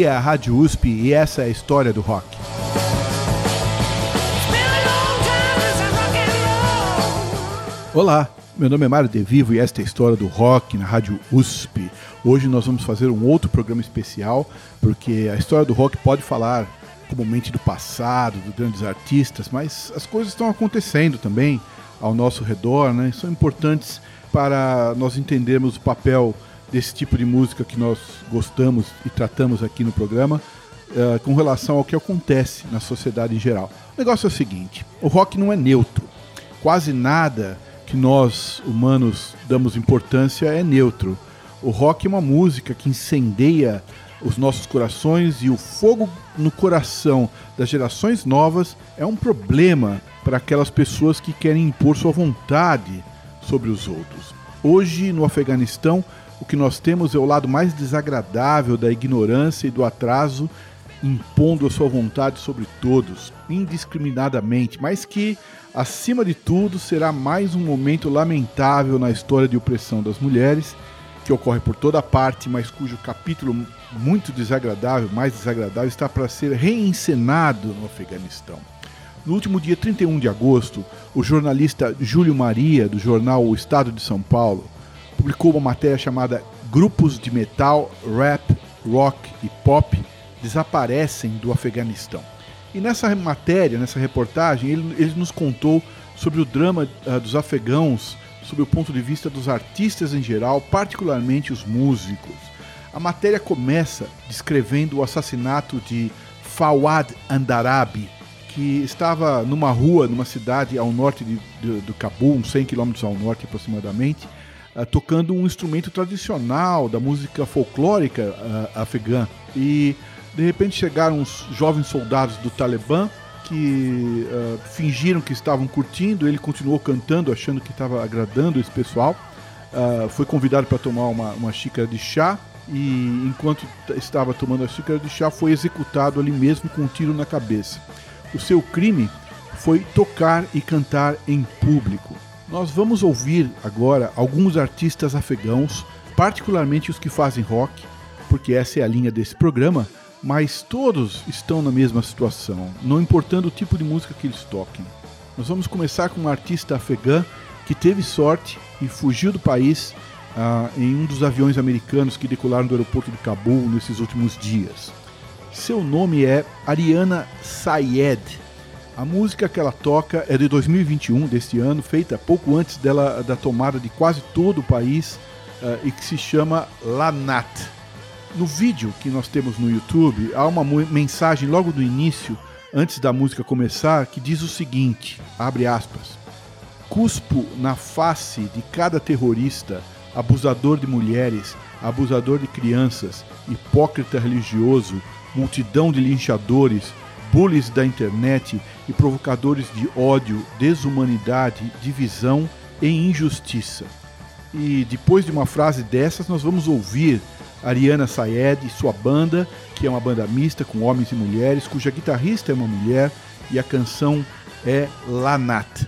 É a Rádio USP e essa é a história do rock. Olá, meu nome é Mário De Vivo e esta é a história do rock na Rádio USP. Hoje nós vamos fazer um outro programa especial, porque a história do rock pode falar comumente do passado, dos grandes artistas, mas as coisas estão acontecendo também ao nosso redor, né? São importantes para nós entendermos o papel desse tipo de música que nós gostamos e tratamos aqui no programa uh, com relação ao que acontece na sociedade em geral. O negócio é o seguinte: o rock não é neutro. Quase nada que nós humanos damos importância é neutro. O rock é uma música que incendeia os nossos corações e o fogo no coração das gerações novas é um problema para aquelas pessoas que querem impor sua vontade sobre os outros. Hoje, no Afeganistão, o que nós temos é o lado mais desagradável da ignorância e do atraso, impondo a sua vontade sobre todos, indiscriminadamente, mas que, acima de tudo, será mais um momento lamentável na história de opressão das mulheres, que ocorre por toda parte, mas cujo capítulo muito desagradável, mais desagradável, está para ser reencenado no Afeganistão. No último dia 31 de agosto, o jornalista Júlio Maria, do jornal O Estado de São Paulo, publicou uma matéria chamada Grupos de Metal, Rap, Rock e Pop desaparecem do Afeganistão. E nessa matéria, nessa reportagem, ele, ele nos contou sobre o drama uh, dos afegãos, sob o ponto de vista dos artistas em geral, particularmente os músicos. A matéria começa descrevendo o assassinato de Fawad Andarabi, que estava numa rua, numa cidade ao norte de, de, do Cabul, uns 100 quilômetros ao norte aproximadamente, uh, tocando um instrumento tradicional da música folclórica uh, afegã. E de repente chegaram os jovens soldados do Talibã que uh, fingiram que estavam curtindo. Ele continuou cantando, achando que estava agradando esse pessoal. foi convidado para tomar uma, uma xícara de chá e enquanto estava tomando a xícara de chá foi executado ali mesmo com um tiro na cabeça. O seu crime foi tocar e cantar em público. Nós vamos ouvir agora alguns artistas afegãos, particularmente os que fazem rock, porque essa é a linha desse programa, mas todos estão na mesma situação, não importando o tipo de música que eles toquem. Nós vamos começar com uma artista afegã que teve sorte e fugiu do país ah, em um dos aviões americanos que decolaram do aeroporto de Cabul nesses últimos dias. Seu nome é Ariana Sayed a música que ela toca é de 2021, deste ano, feita pouco antes dela da tomada de quase todo o país uh, e que se chama Lanat. No vídeo que nós temos no YouTube, há uma mensagem logo no início, antes da música começar, que diz o seguinte: abre aspas. Cuspo na face de cada terrorista, abusador de mulheres, abusador de crianças, hipócrita religioso, multidão de linchadores, bullies da internet e provocadores de ódio, desumanidade, divisão e injustiça. E depois de uma frase dessas, nós vamos ouvir Ariana Sayed e sua banda, que é uma banda mista com homens e mulheres, cuja guitarrista é uma mulher e a canção é Lanat.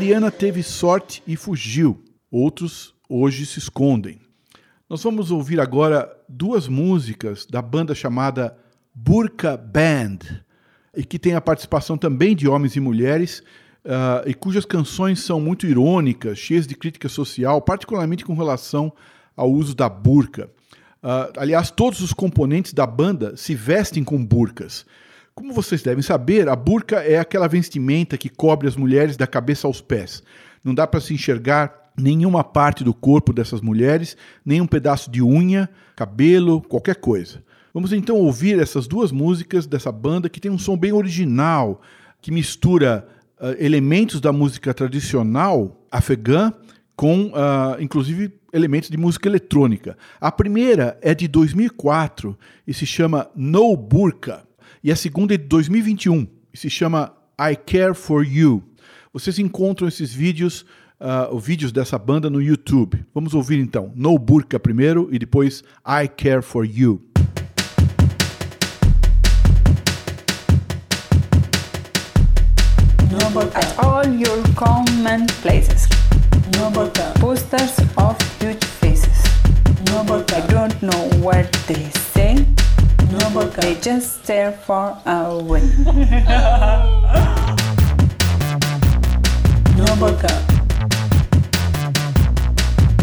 Ariana teve sorte e fugiu. Outros hoje se escondem. Nós vamos ouvir agora duas músicas da banda chamada Burka Band, e que tem a participação também de homens e mulheres, uh, e cujas canções são muito irônicas, cheias de crítica social, particularmente com relação ao uso da burca. Uh, aliás, todos os componentes da banda se vestem com burcas. Como vocês devem saber, a burca é aquela vestimenta que cobre as mulheres da cabeça aos pés. Não dá para se enxergar nenhuma parte do corpo dessas mulheres, nem um pedaço de unha, cabelo, qualquer coisa. Vamos então ouvir essas duas músicas dessa banda que tem um som bem original, que mistura uh, elementos da música tradicional afegã com, uh, inclusive, elementos de música eletrônica. A primeira é de 2004 e se chama No Burka, e a segunda é de 2021 e se chama I Care for You. Vocês encontram esses vídeos uh, vídeos dessa banda no YouTube. Vamos ouvir então No Burka primeiro e depois I Care For You. At all your common places. Posters of huge faces. I don't know what they say. They just stare far away. no burka.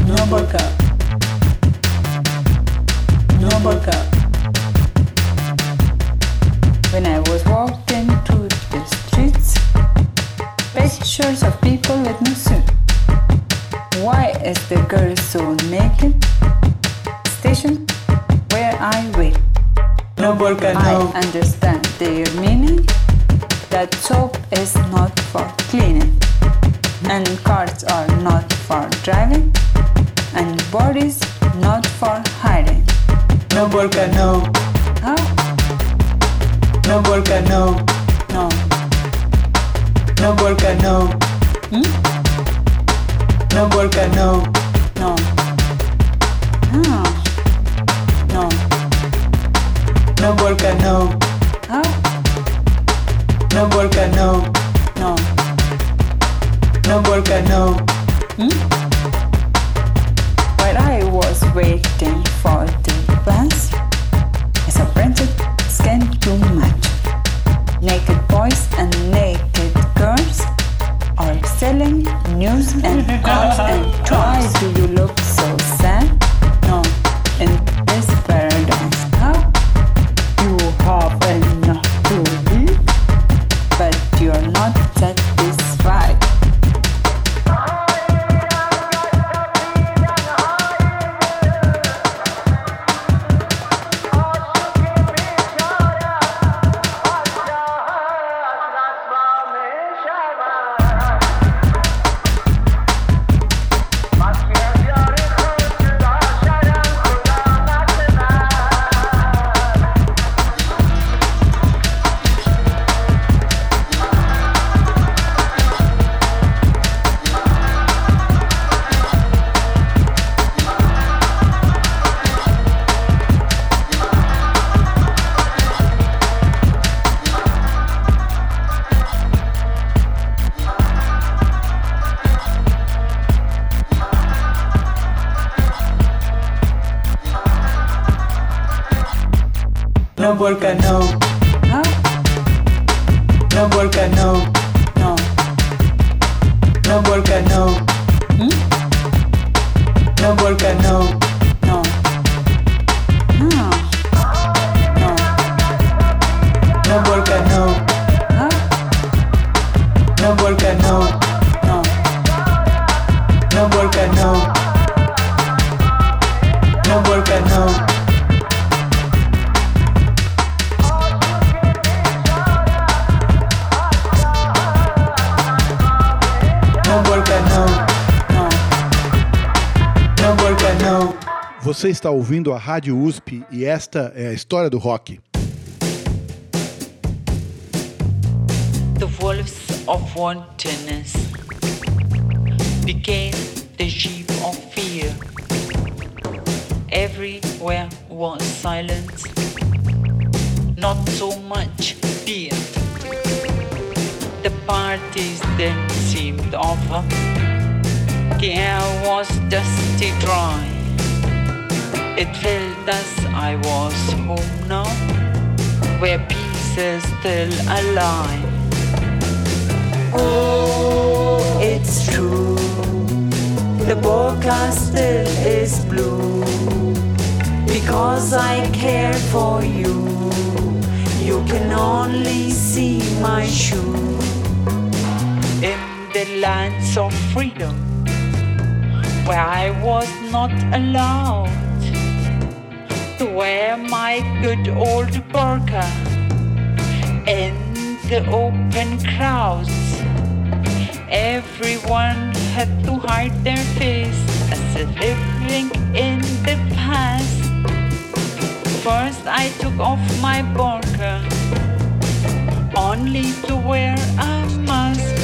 No burka. No burka. When I was walking through the streets, pictures of people with no suit. Why is the girl so naked? Station where I wait. No burka. I understand their meaning. That soap is not for cleaning, and cars are not for driving and bodies not for hiding. No burka. Huh? No burka, no. No. No. Hmm? No burka, no. No. No. Huh? No burka, no. No. No burka, no. Hmm? While I was waiting for the bus, a printed scan too much. Naked boys and naked girls are selling news and cars and why do you look so sad? No burka, no. Você está ouvindo a Rádio USP e esta é a história do rock. The wolves of wantonness became the sheep of fear. Everywhere was silence, not so much fear. The parties then seemed over. The air was dusty dry. It felt as I was home now, where peace is still alive. Oh, it's true. The forecast still is blue. Because I care for you. You can only see my shoe. in the lands of freedom where I was not allowed to wear my good old burqa in the open crowds. Everyone had to hide their face as if living in the past. First, I took off my burqa only to wear a mask.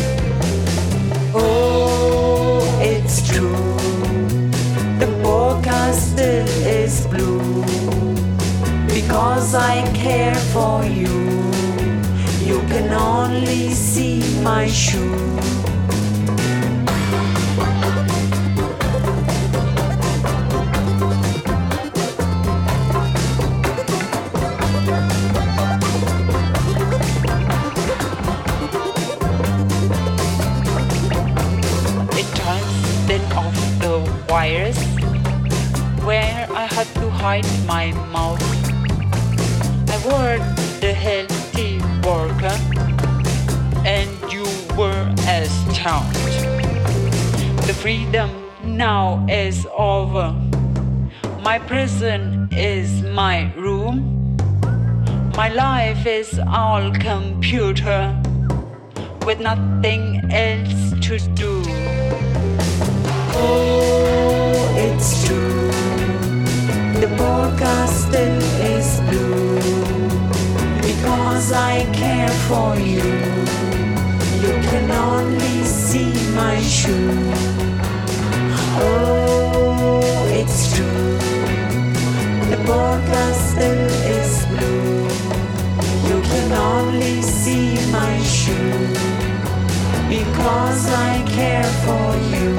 Oh, it's true. The forecast still is blue. Because I care for you. You can only see my shoe. Wires where I had to hide my mouth. I wore the healthy worker and you were astounded. The freedom now is over. My prison is my room. My life is all computer with nothing else to do. Oh, it's true. The still is blue. Because I care for you. You can only see my shoe. Oh, it's true. The forecast still is blue. You can only see my shoe. Because I care for you.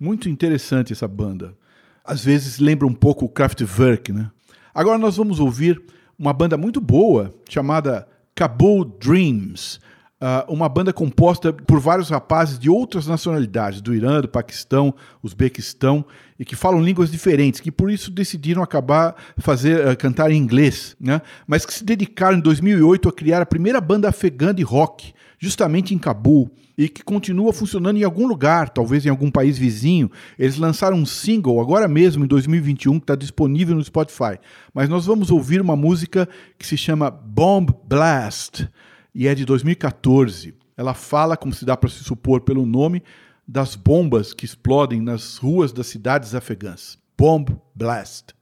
Muito interessante essa banda. Às vezes lembra um pouco o Kraftwerk, né? Agora nós vamos ouvir uma banda muito boa chamada Kabul Dreams. Ah, uma banda composta por vários rapazes de outras nacionalidades, do Irã, do Paquistão, Uzbequistão, e que falam línguas diferentes, que por isso decidiram acabar fazer ah, cantar em inglês, né? mas que se dedicaram em 2008 a criar a primeira banda afegã de rock, justamente em Cabul, e que continua funcionando em algum lugar, talvez em algum país vizinho. Eles lançaram um single agora mesmo, em 2021, que está disponível no Spotify. Mas nós vamos ouvir uma música que se chama Bomb Blast e é de 2014. Ela fala, como se dá para se supor pelo nome, das bombas que explodem nas ruas das cidades afegãs. Bomb Blast.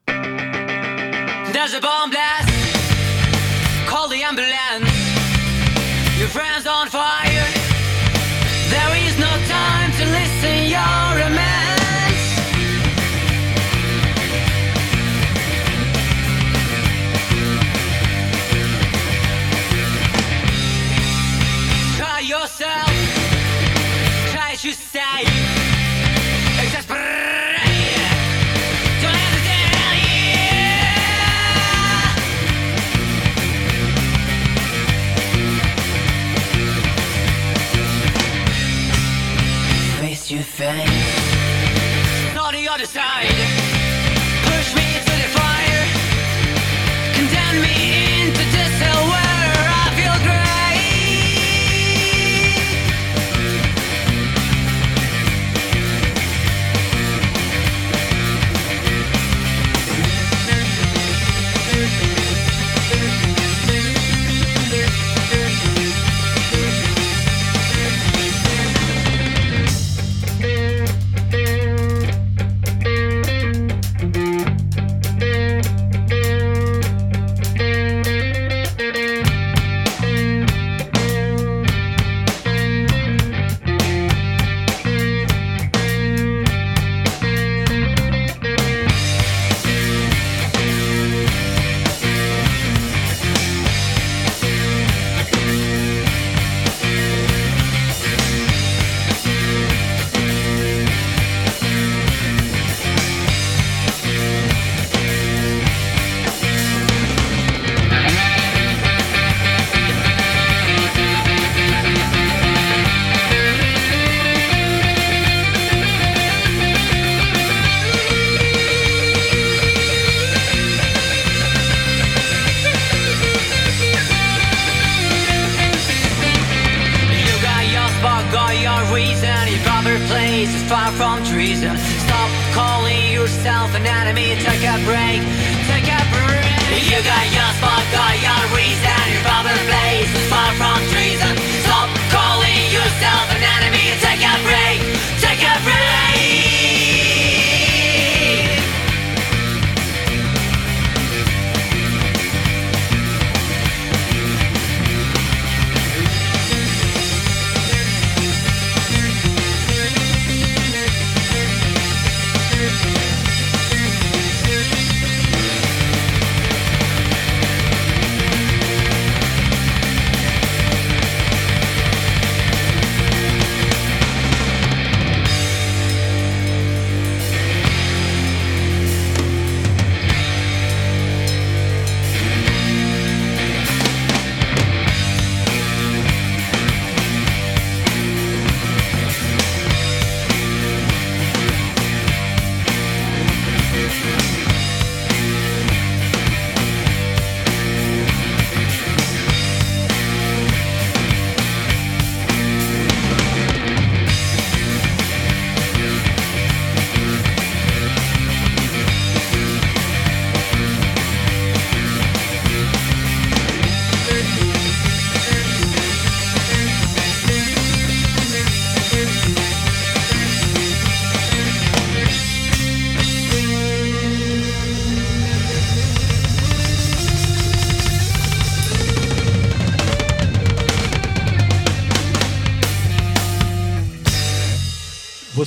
There's a bomb blast. Call the ambulance. Your friend's on fire. time.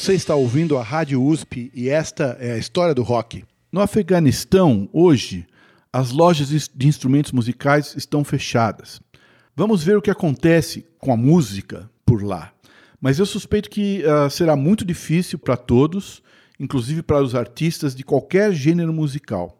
Você está ouvindo a Rádio USP e esta é a história do rock. No Afeganistão, hoje, as lojas de instrumentos musicais estão fechadas. Vamos ver o que acontece com a música por lá. Mas eu suspeito que uh, será muito difícil para todos, inclusive para os artistas de qualquer gênero musical.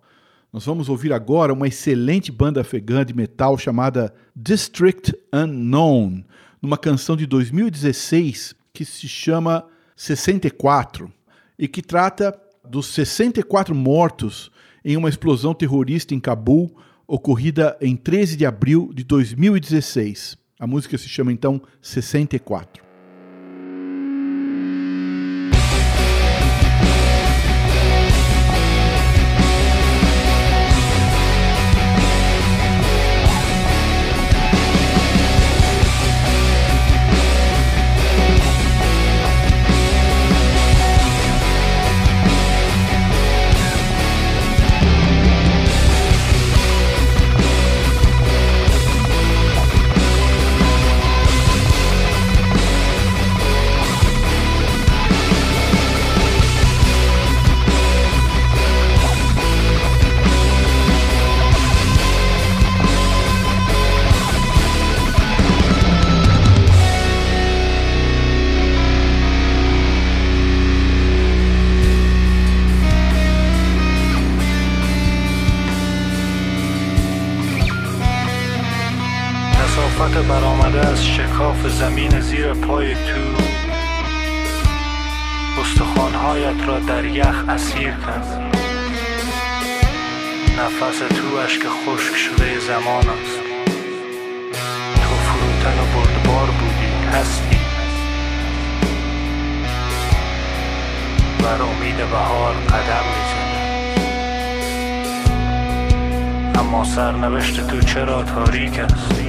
Nós vamos ouvir agora uma excelente banda afegã de metal chamada District Unknown, numa canção de 2016 que se chama 64 e que trata dos 64 mortos em uma explosão terrorista em Cabul ocorrida em 13 de abril de 2016. A música se chama então 64. شکاف زمین زیر پای تو. استخوانهایت را در یخ اسیر کرد نفس تو اشک خشک شده زمان است. تو فروتن و بردبار بودی هستی. بر امید بهار قدم می‌زنی. اما سرنوشت تو چرا تاریک است؟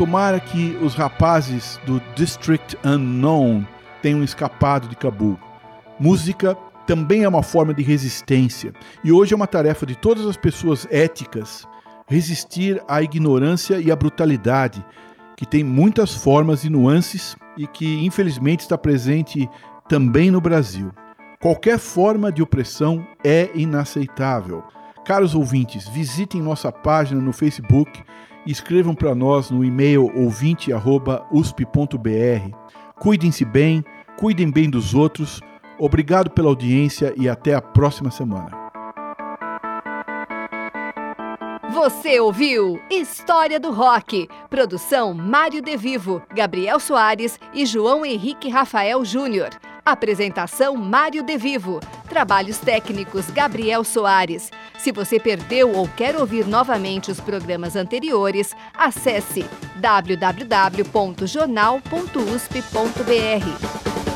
Tomara que os rapazes do District Unknown tenham escapado de Cabul. Música também é uma forma de resistência, e hoje é uma tarefa de todas as pessoas éticas resistir à ignorância e à brutalidade, que tem muitas formas e nuances e que infelizmente está presente também no Brasil. Qualquer forma de opressão é inaceitável. Caros ouvintes, visitem nossa página no Facebook escrevam para nós no e-mail ouvinte@usp.br. Cuidem-se bem, cuidem bem dos outros. Obrigado pela audiência e até a próxima semana. Você ouviu História do Rock. Produção Mário De Vivo, Gabriel Soares e João Henrique Rafael Júnior. Apresentação Mário De Vivo. Trabalhos técnicos Gabriel Soares. Se você perdeu ou quer ouvir novamente os programas anteriores, acesse www.jornal.usp.br.